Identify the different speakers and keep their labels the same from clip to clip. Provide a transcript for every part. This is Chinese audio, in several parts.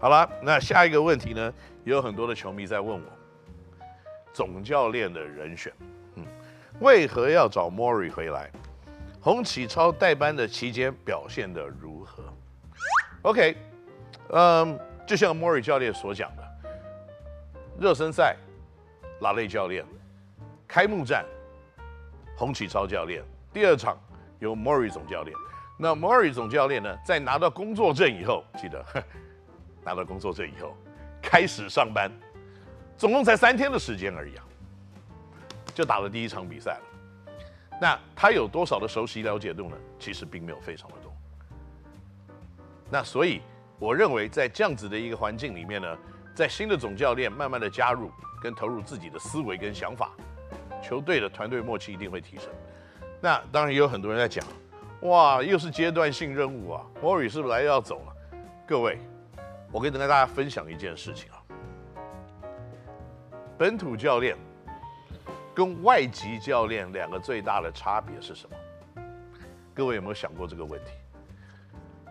Speaker 1: 好了，那下一个问题呢，有很多的球迷在问我，总教练的人选，嗯，为何要找莫瑞回来？洪启超代班的期间表现得如何？OK，嗯，就像莫瑞教练所讲的，热身赛拉类教练，开幕战洪启超教练，第二场由莫瑞总教练。那莫瑞总教练呢，在拿到工作证以后，记得 拿到工作证以后开始上班，总共才三天的时间而已啊，就打了第一场比赛了。那他有多少的熟悉了解度呢？其实并没有非常的多。那所以我认为，在这样子的一个环境里面呢，在新的总教练慢慢的加入跟投入自己的思维跟想法，球队的团队默契一定会提升。那当然也有很多人在讲，哇，又是阶段性任务啊莫瑞是不是来要走了？各位，我跟大家分享一件事情啊，本土教练。跟外籍教练两个最大的差别是什么？各位有没有想过这个问题？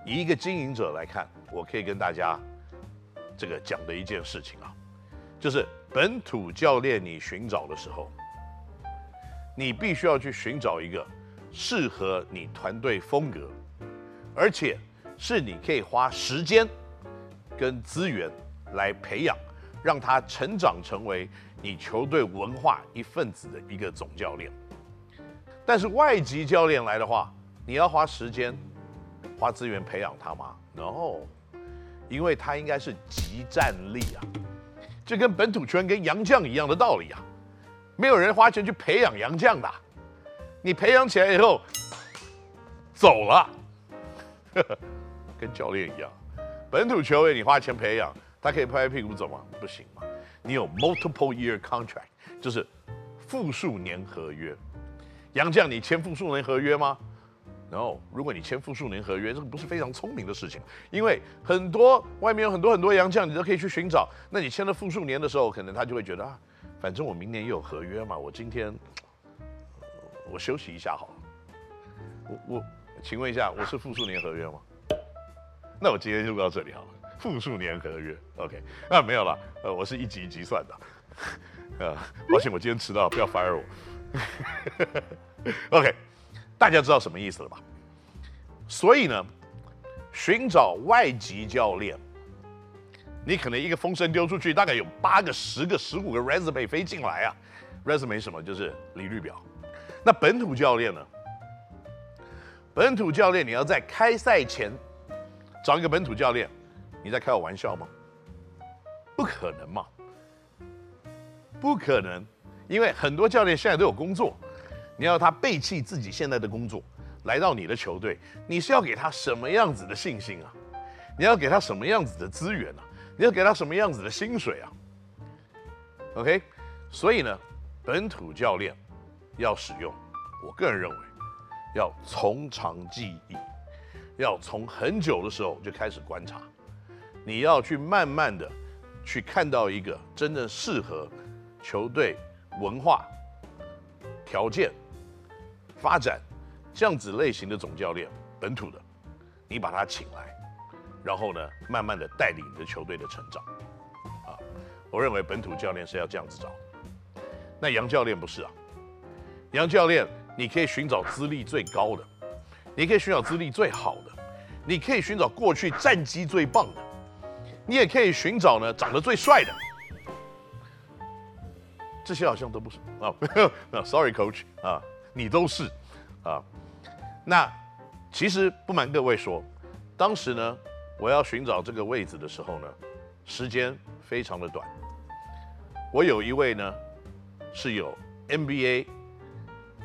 Speaker 1: 以一个经营者来看，我可以跟大家这个讲的一件事情啊，就是本土教练你寻找的时候，你必须要去寻找一个适合你团队风格，而且是你可以花时间跟资源来培养，让他成长成为。你球队文化一份子的一个总教练，但是外籍教练来的话，你要花时间、花资源培养他吗？No，因为他应该是即战力啊，就跟本土球员跟洋将一样的道理啊，没有人花钱去培养洋将的，你培养起来以后走了，跟教练一样，本土球员你花钱培养，他可以拍拍屁股走吗？不行吗？你有 multiple year contract，就是复数年合约。洋将，你签复数年合约吗？No，如果你签复数年合约，这个不是非常聪明的事情，因为很多外面有很多很多洋将，你都可以去寻找。那你签了复数年的时候，可能他就会觉得啊，反正我明年也有合约嘛，我今天 我休息一下好了。我我，请问一下，我是复数年合约吗？那我今天就到这里好了。复数年合约，OK，那没有了，呃，我是一级一级算的，呃，抱歉我今天迟到，不要 fire 我，OK，大家知道什么意思了吧？所以呢，寻找外籍教练，你可能一个风声丢出去，大概有八个、十个、十五个 resume 飞进来啊，resume 什么？就是履历表。那本土教练呢？本土教练你要在开赛前找一个本土教练。你在开我玩笑吗？不可能嘛！不可能，因为很多教练现在都有工作，你要他背弃自己现在的工作，来到你的球队，你是要给他什么样子的信心啊？你要给他什么样子的资源啊？你要给他什么样子的薪水啊？OK，所以呢，本土教练要使用，我个人认为要从长计议，要从很久的时候就开始观察。你要去慢慢的去看到一个真正适合球队文化、条件、发展这样子类型的总教练，本土的，你把他请来，然后呢，慢慢的带领你的球队的成长。啊，我认为本土教练是要这样子找，那杨教练不是啊，杨教练你可以寻找资历最高的，你可以寻找资历最好的，你可以寻找过去战绩最棒的。你也可以寻找呢，长得最帅的，这些好像都不是啊。那 Sorry, Coach 啊，你都是啊。那其实不瞒各位说，当时呢，我要寻找这个位置的时候呢，时间非常的短。我有一位呢，是有 NBA、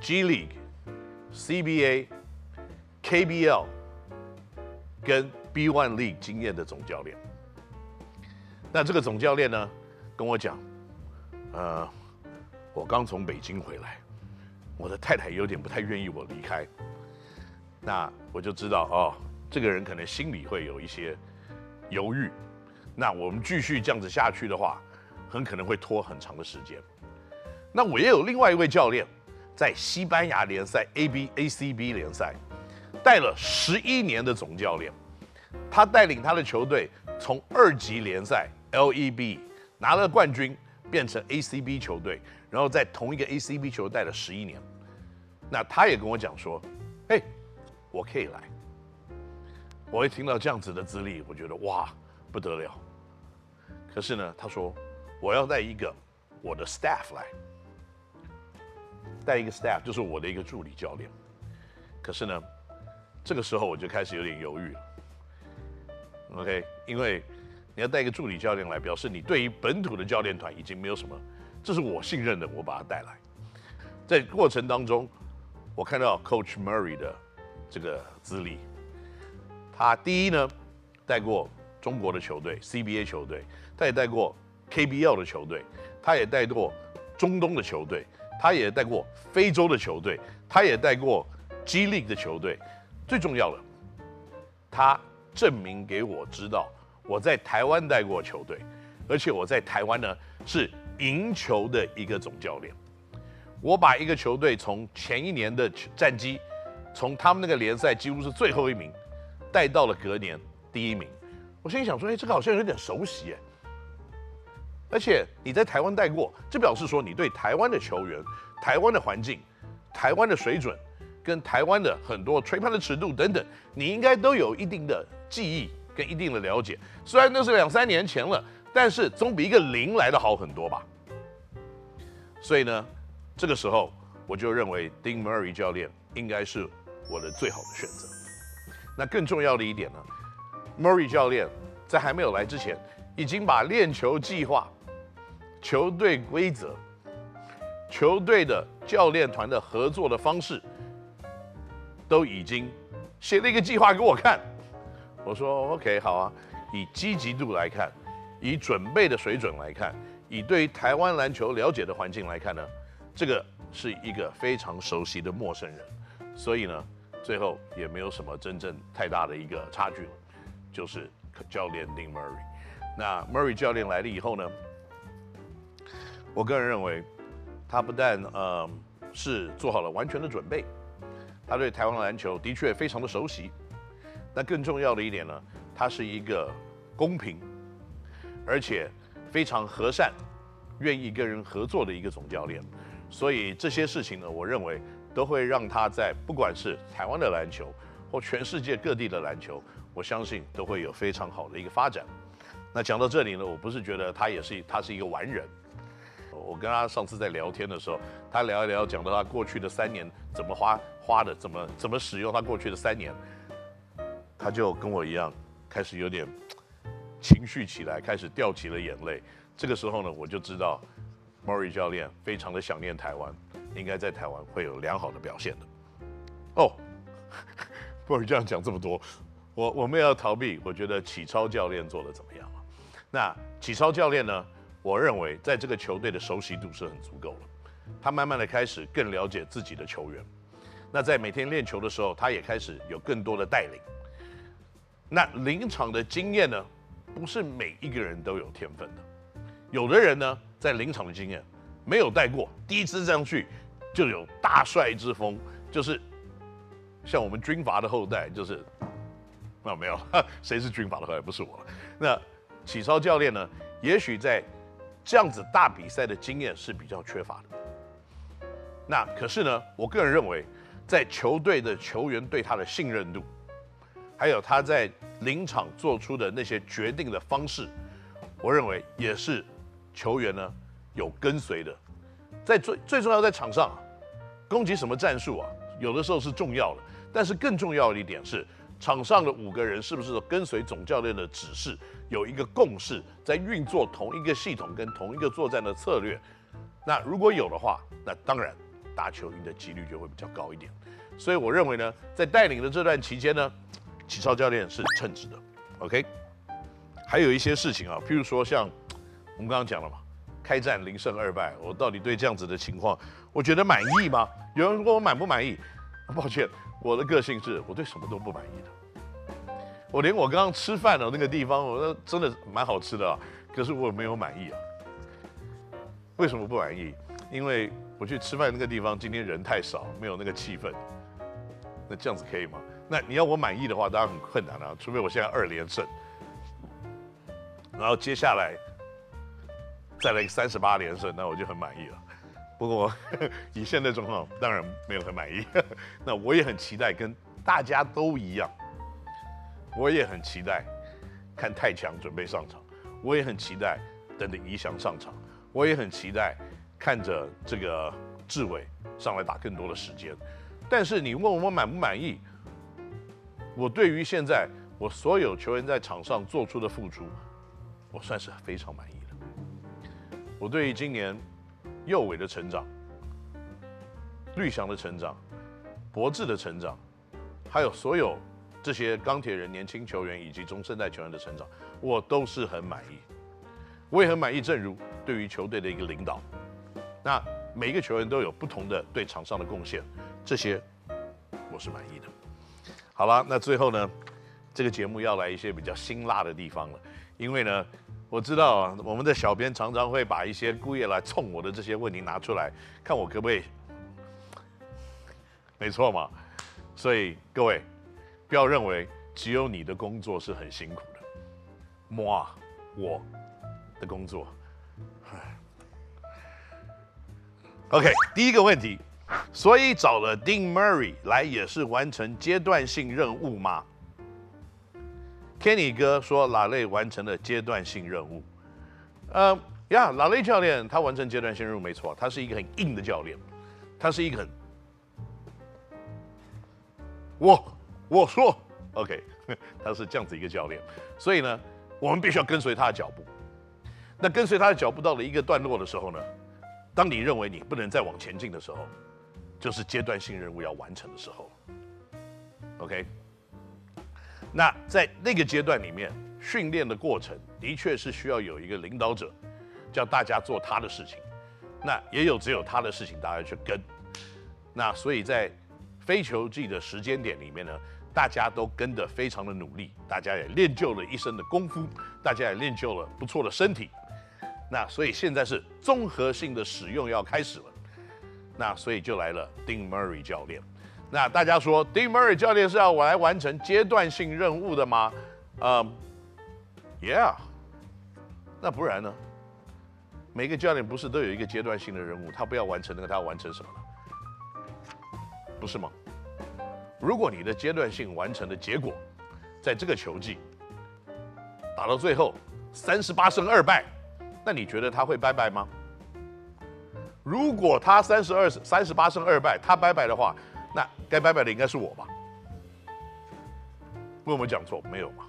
Speaker 1: G League、CBA、KBL 跟 B1 League 经验的总教练。那这个总教练呢，跟我讲，呃，我刚从北京回来，我的太太有点不太愿意我离开。那我就知道哦，这个人可能心里会有一些犹豫。那我们继续这样子下去的话，很可能会拖很长的时间。那我也有另外一位教练，在西班牙联赛 AB ACB 联赛带了十一年的总教练，他带领他的球队。从二级联赛 LEB 拿了冠军，变成 ACB 球队，然后在同一个 ACB 球队待了十一年。那他也跟我讲说：“嘿，我可以来。”我一听到这样子的资历，我觉得哇，不得了。可是呢，他说我要带一个我的 staff 来，带一个 staff 就是我的一个助理教练。可是呢，这个时候我就开始有点犹豫了。OK，因为你要带一个助理教练来，表示你对于本土的教练团已经没有什么，这是我信任的，我把他带来。在过程当中，我看到 Coach Murray 的这个资历，他第一呢带过中国的球队 CBA 球队，他也带过 KBL 的球队，他也带过中东的球队，他也带过非洲的球队，他也带过 G League 的球队，最重要的，他。证明给我知道，我在台湾带过球队，而且我在台湾呢是赢球的一个总教练。我把一个球队从前一年的战绩，从他们那个联赛几乎是最后一名，带到了隔年第一名。我心里想说，哎，这个好像有点熟悉哎。而且你在台湾带过，这表示说你对台湾的球员、台湾的环境、台湾的水准，跟台湾的很多吹判的尺度等等，你应该都有一定的。记忆跟一定的了解，虽然那是两三年前了，但是总比一个零来的好很多吧。所以呢，这个时候我就认为丁 Murray 教练应该是我的最好的选择。那更重要的一点呢，Murray 教练在还没有来之前，已经把练球计划、球队规则、球队的教练团的合作的方式，都已经写了一个计划给我看。我说 OK 好啊，以积极度来看，以准备的水准来看，以对于台湾篮球了解的环境来看呢，这个是一个非常熟悉的陌生人，所以呢，最后也没有什么真正太大的一个差距了，就是教练林 Murray。那 Murray 教练来了以后呢，我个人认为，他不但呃是做好了完全的准备，他对台湾的篮球的确非常的熟悉。那更重要的一点呢，他是一个公平，而且非常和善，愿意跟人合作的一个总教练。所以这些事情呢，我认为都会让他在不管是台湾的篮球或全世界各地的篮球，我相信都会有非常好的一个发展。那讲到这里呢，我不是觉得他也是他是一个完人。我跟他上次在聊天的时候，他聊一聊，讲到他过去的三年怎么花花的，怎么怎么使用他过去的三年。他就跟我一样，开始有点情绪起来，开始掉起了眼泪。这个时候呢，我就知道，Murray 教练非常的想念台湾，应该在台湾会有良好的表现的。哦，Murray 这样讲这么多，我我们也要逃避。我觉得启超教练做的怎么样？那启超教练呢？我认为在这个球队的熟悉度是很足够了。他慢慢的开始更了解自己的球员。那在每天练球的时候，他也开始有更多的带领。那临场的经验呢，不是每一个人都有天分的。有的人呢，在临场的经验没有带过，第一次上去就有大帅之风，就是像我们军阀的后代，就是那、啊、没有，谁是军阀的后代？不是我。那启超教练呢，也许在这样子大比赛的经验是比较缺乏的。那可是呢，我个人认为，在球队的球员对他的信任度。还有他在临场做出的那些决定的方式，我认为也是球员呢有跟随的。在最最重要在场上，攻击什么战术啊？有的时候是重要的，但是更重要的一点是，场上的五个人是不是跟随总教练的指示，有一个共识，在运作同一个系统跟同一个作战的策略。那如果有的话，那当然打球赢的几率就会比较高一点。所以我认为呢，在带领的这段期间呢。启超教练是称职的，OK。还有一些事情啊，譬如说像我们刚刚讲了嘛，开战零胜二败，我到底对这样子的情况，我觉得满意吗？有人问我满不满意？抱歉，我的个性是我对什么都不满意的。我连我刚刚吃饭的那个地方，我说真的蛮好吃的啊，可是我没有满意啊。为什么不满意？因为我去吃饭那个地方今天人太少，没有那个气氛。那这样子可以吗？那你要我满意的话，当然很困难了啊，除非我现在二连胜。然后接下来再来三十八连胜，那我就很满意了。不过 以现在状况，当然没有很满意。那我也很期待，跟大家都一样，我也很期待看太强准备上场，我也很期待等着宜翔上场，我也很期待看着这个志伟上来打更多的时间。但是你问我满不满意？我对于现在我所有球员在场上做出的付出，我算是非常满意了。我对于今年。右伟的成长，绿翔的成长，博智的成长，还有所有这些钢铁人年轻球员以及中生代球员的成长，我都是很满意。我也很满意，正如对于球队的一个领导，那每一个球员都有不同的对场上的贡献，这些我是满意的。好了，那最后呢，这个节目要来一些比较辛辣的地方了，因为呢。我知道啊，我们的小编常常会把一些故意来冲我的这些问题拿出来，看我可不可以，没错嘛。所以各位，不要认为只有你的工作是很辛苦的，moi，我的工作。OK，第一个问题，所以找了 Dean Murray 来也是完成阶段性任务吗？Kenny 哥说：“拉雷完成了阶段性任务。呃，呀，拉雷教练他完成阶段性任务没错，他是一个很硬的教练，他是一个很……我我说 OK，他是这样子一个教练，所以呢，我们必须要跟随他的脚步。那跟随他的脚步到了一个段落的时候呢，当你认为你不能再往前进的时候，就是阶段性任务要完成的时候。OK。”那在那个阶段里面，训练的过程的确是需要有一个领导者，叫大家做他的事情。那也有只有他的事情，大家去跟。那所以在非球季的时间点里面呢，大家都跟得非常的努力，大家也练就了一身的功夫，大家也练就了不错的身体。那所以现在是综合性的使用要开始了。那所以就来了丁 Murray 教练。那大家说 d e a Murray 教练是要我来完成阶段性任务的吗？嗯、，Yeah，。那不然呢？每个教练不是都有一个阶段性的任务？他不要完成那个，他要完成什么呢？不是吗？如果你的阶段性完成的结果，在这个球季打到最后三十八胜二败，那你觉得他会拜拜吗？如果他三十二三十八胜二败，他拜拜的话，那该拜拜的应该是我吧？为什么讲错？没有嘛。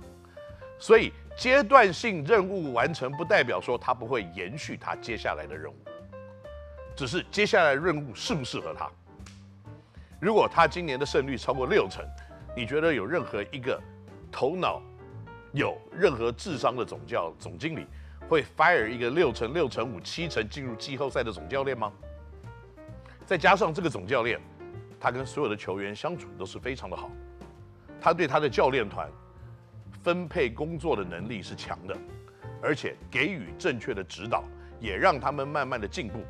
Speaker 1: 所以阶段性任务完成，不代表说他不会延续他接下来的任务，只是接下来的任务适不适合他。如果他今年的胜率超过六成，你觉得有任何一个头脑有任何智商的总教总经理会 fire 一个六成、六成五、七成进入季后赛的总教练吗？再加上这个总教练。他跟所有的球员相处都是非常的好，他对他的教练团分配工作的能力是强的，而且给予正确的指导，也让他们慢慢的进步。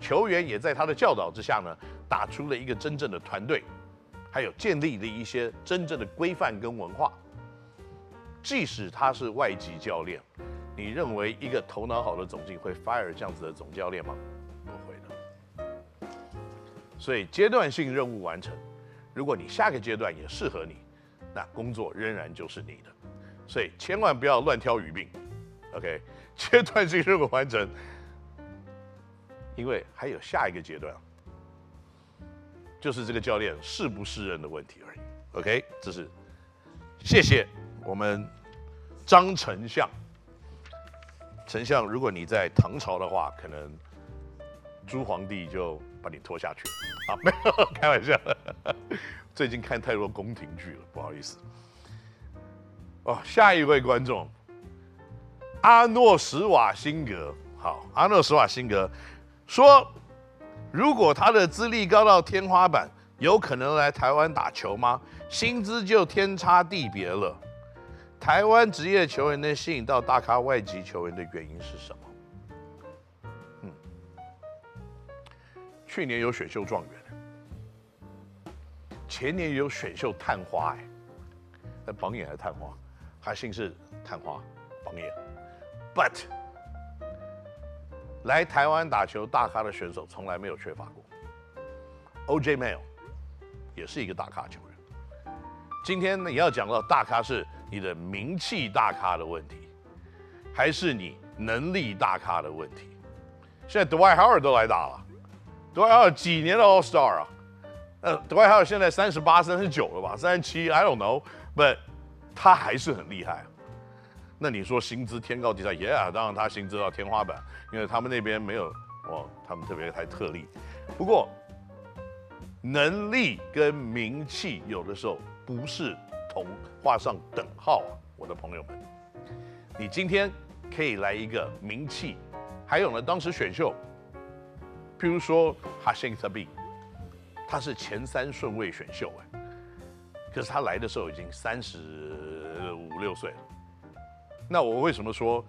Speaker 1: 球员也在他的教导之下呢，打出了一个真正的团队，还有建立了一些真正的规范跟文化。即使他是外籍教练，你认为一个头脑好的总经会 fire 这样子的总教练吗？所以阶段性任务完成，如果你下个阶段也适合你，那工作仍然就是你的。所以千万不要乱挑鱼病，OK？阶段性任务完成，因为还有下一个阶段，就是这个教练适不适任的问题而已，OK？这是谢谢我们张丞相，丞相，如果你在唐朝的话，可能朱皇帝就把你拖下去。啊，没有 开玩笑的。最近看太多宫廷剧了，不好意思。哦，下一位观众，阿诺什瓦辛格。好，阿诺什瓦辛格说，如果他的资历高到天花板，有可能来台湾打球吗？薪资就天差地别了。台湾职业球员能吸引到大咖外籍球员的原因是什么？去年有选秀状元，前年也有选秀探花，哎，那榜眼还是探花，还姓是探花，榜眼。But 来台湾打球大咖的选手从来没有缺乏过。OJ Mayo 也是一个大咖球员。今天你要讲到大咖是你的名气大咖的问题，还是你能力大咖的问题？现在 Dwight Howard 都来打了，Dwight Howard 几年的 All Star 啊？呃，Dwight Howard 现在三十八、三十九了吧？三十七，I don't know，but 他还是很厉害。那你说薪资天高地厚，Yeah，当然他薪资到天花板，因为他们那边没有哦，他们特别太特例。不过能力跟名气有的时候不是同画上等号啊，我的朋友们。你今天可以来一个名气，还有呢，当时选秀，譬如说 Hasheem Thabeet，他是前三顺位选秀哎，可是他来的时候已经三十五六岁了。那我为什么说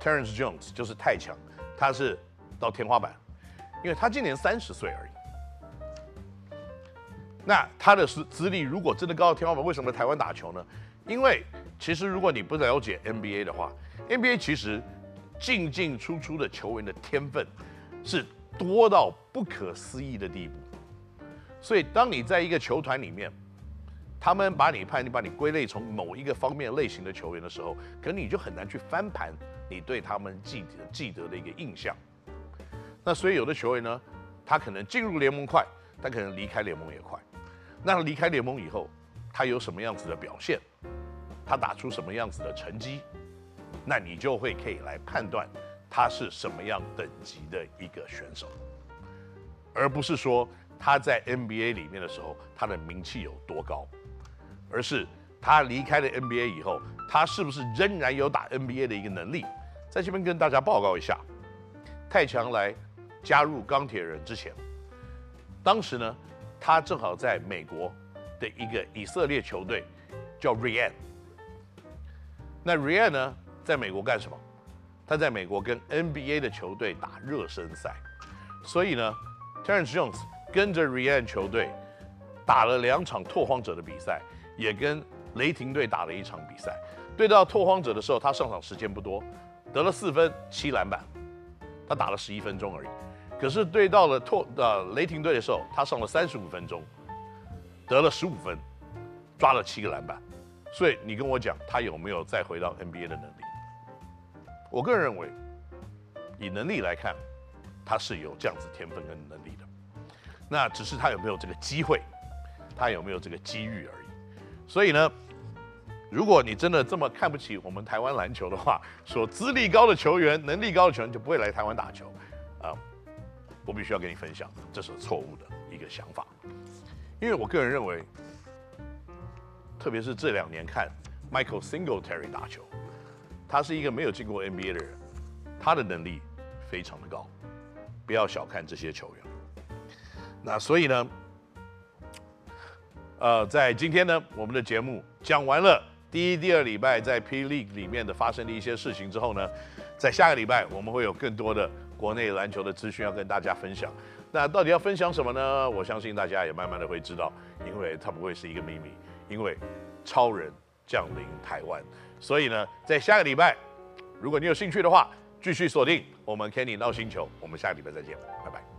Speaker 1: Terence Jones 就是太强？他是到天花板，因为他今年三十岁而已。那他的资资历如果真的高到天花板，为什么在台湾打球呢？因为其实如果你不了解 NBA 的话，NBA 其实进进出出的球员的天分是多到不可思议的地步。所以当你在一个球团里面，他们把你判定，把你归类从某一个方面类型的球员的时候，可能你就很难去翻盘你对他们记得记得的一个印象。那所以有的球员呢，他可能进入联盟快，他可能离开联盟也快。那离开联盟以后，他有什么样子的表现？他打出什么样子的成绩？那你就会可以来判断他是什么样等级的一个选手，而不是说他在 NBA 里面的时候，他的名气有多高。而是他离开了 NBA 以后，他是不是仍然有打 NBA 的一个能力？在这边跟大家报告一下，太强来加入钢铁人之前，当时呢，他正好在美国的一个以色列球队叫 Rean，。那 Rean 呢，在美国干什么？他在美国跟 NBA 的球队打热身赛，所以呢，Terence Jones 跟着 Real 球队打了两场拓荒者的比赛。也跟雷霆队打了一场比赛，对到拓荒者的时候，他上场时间不多，得了四分七篮板，他打了十一分钟而已。可是对到了拓呃雷霆队的时候，他上了三十五分钟，得了十五分，抓了七个篮板。所以你跟我讲他有没有再回到 NBA 的能力？我个人认为，以能力来看，他是有这样子天分跟能力的。那只是他有没有这个机会，他有没有这个机遇而已。所以呢，如果你真的这么看不起我们台湾篮球的话，说资历高的球员、能力高的球员就不会来台湾打球，啊，我必须要跟你分享，这是错误的一个想法。因为我个人认为，特别是这两年看 Michael Singletary 打球，他是一个没有进过 NBA 的人，他的能力非常的高，不要小看这些球员。那所以呢，呃，在今天呢，我们的节目讲完了第一、第二礼拜在 P League 里面的发生的一些事情之后呢，在下个礼拜我们会有更多的国内篮球的资讯要跟大家分享。那到底要分享什么呢？我相信大家也慢慢的会知道，因为它不会是一个秘密，因为超人降临台湾。所以呢，在下个礼拜，如果你有兴趣的话，继续锁定我们 Kenny 闹星球，我们下个礼拜再见，拜拜。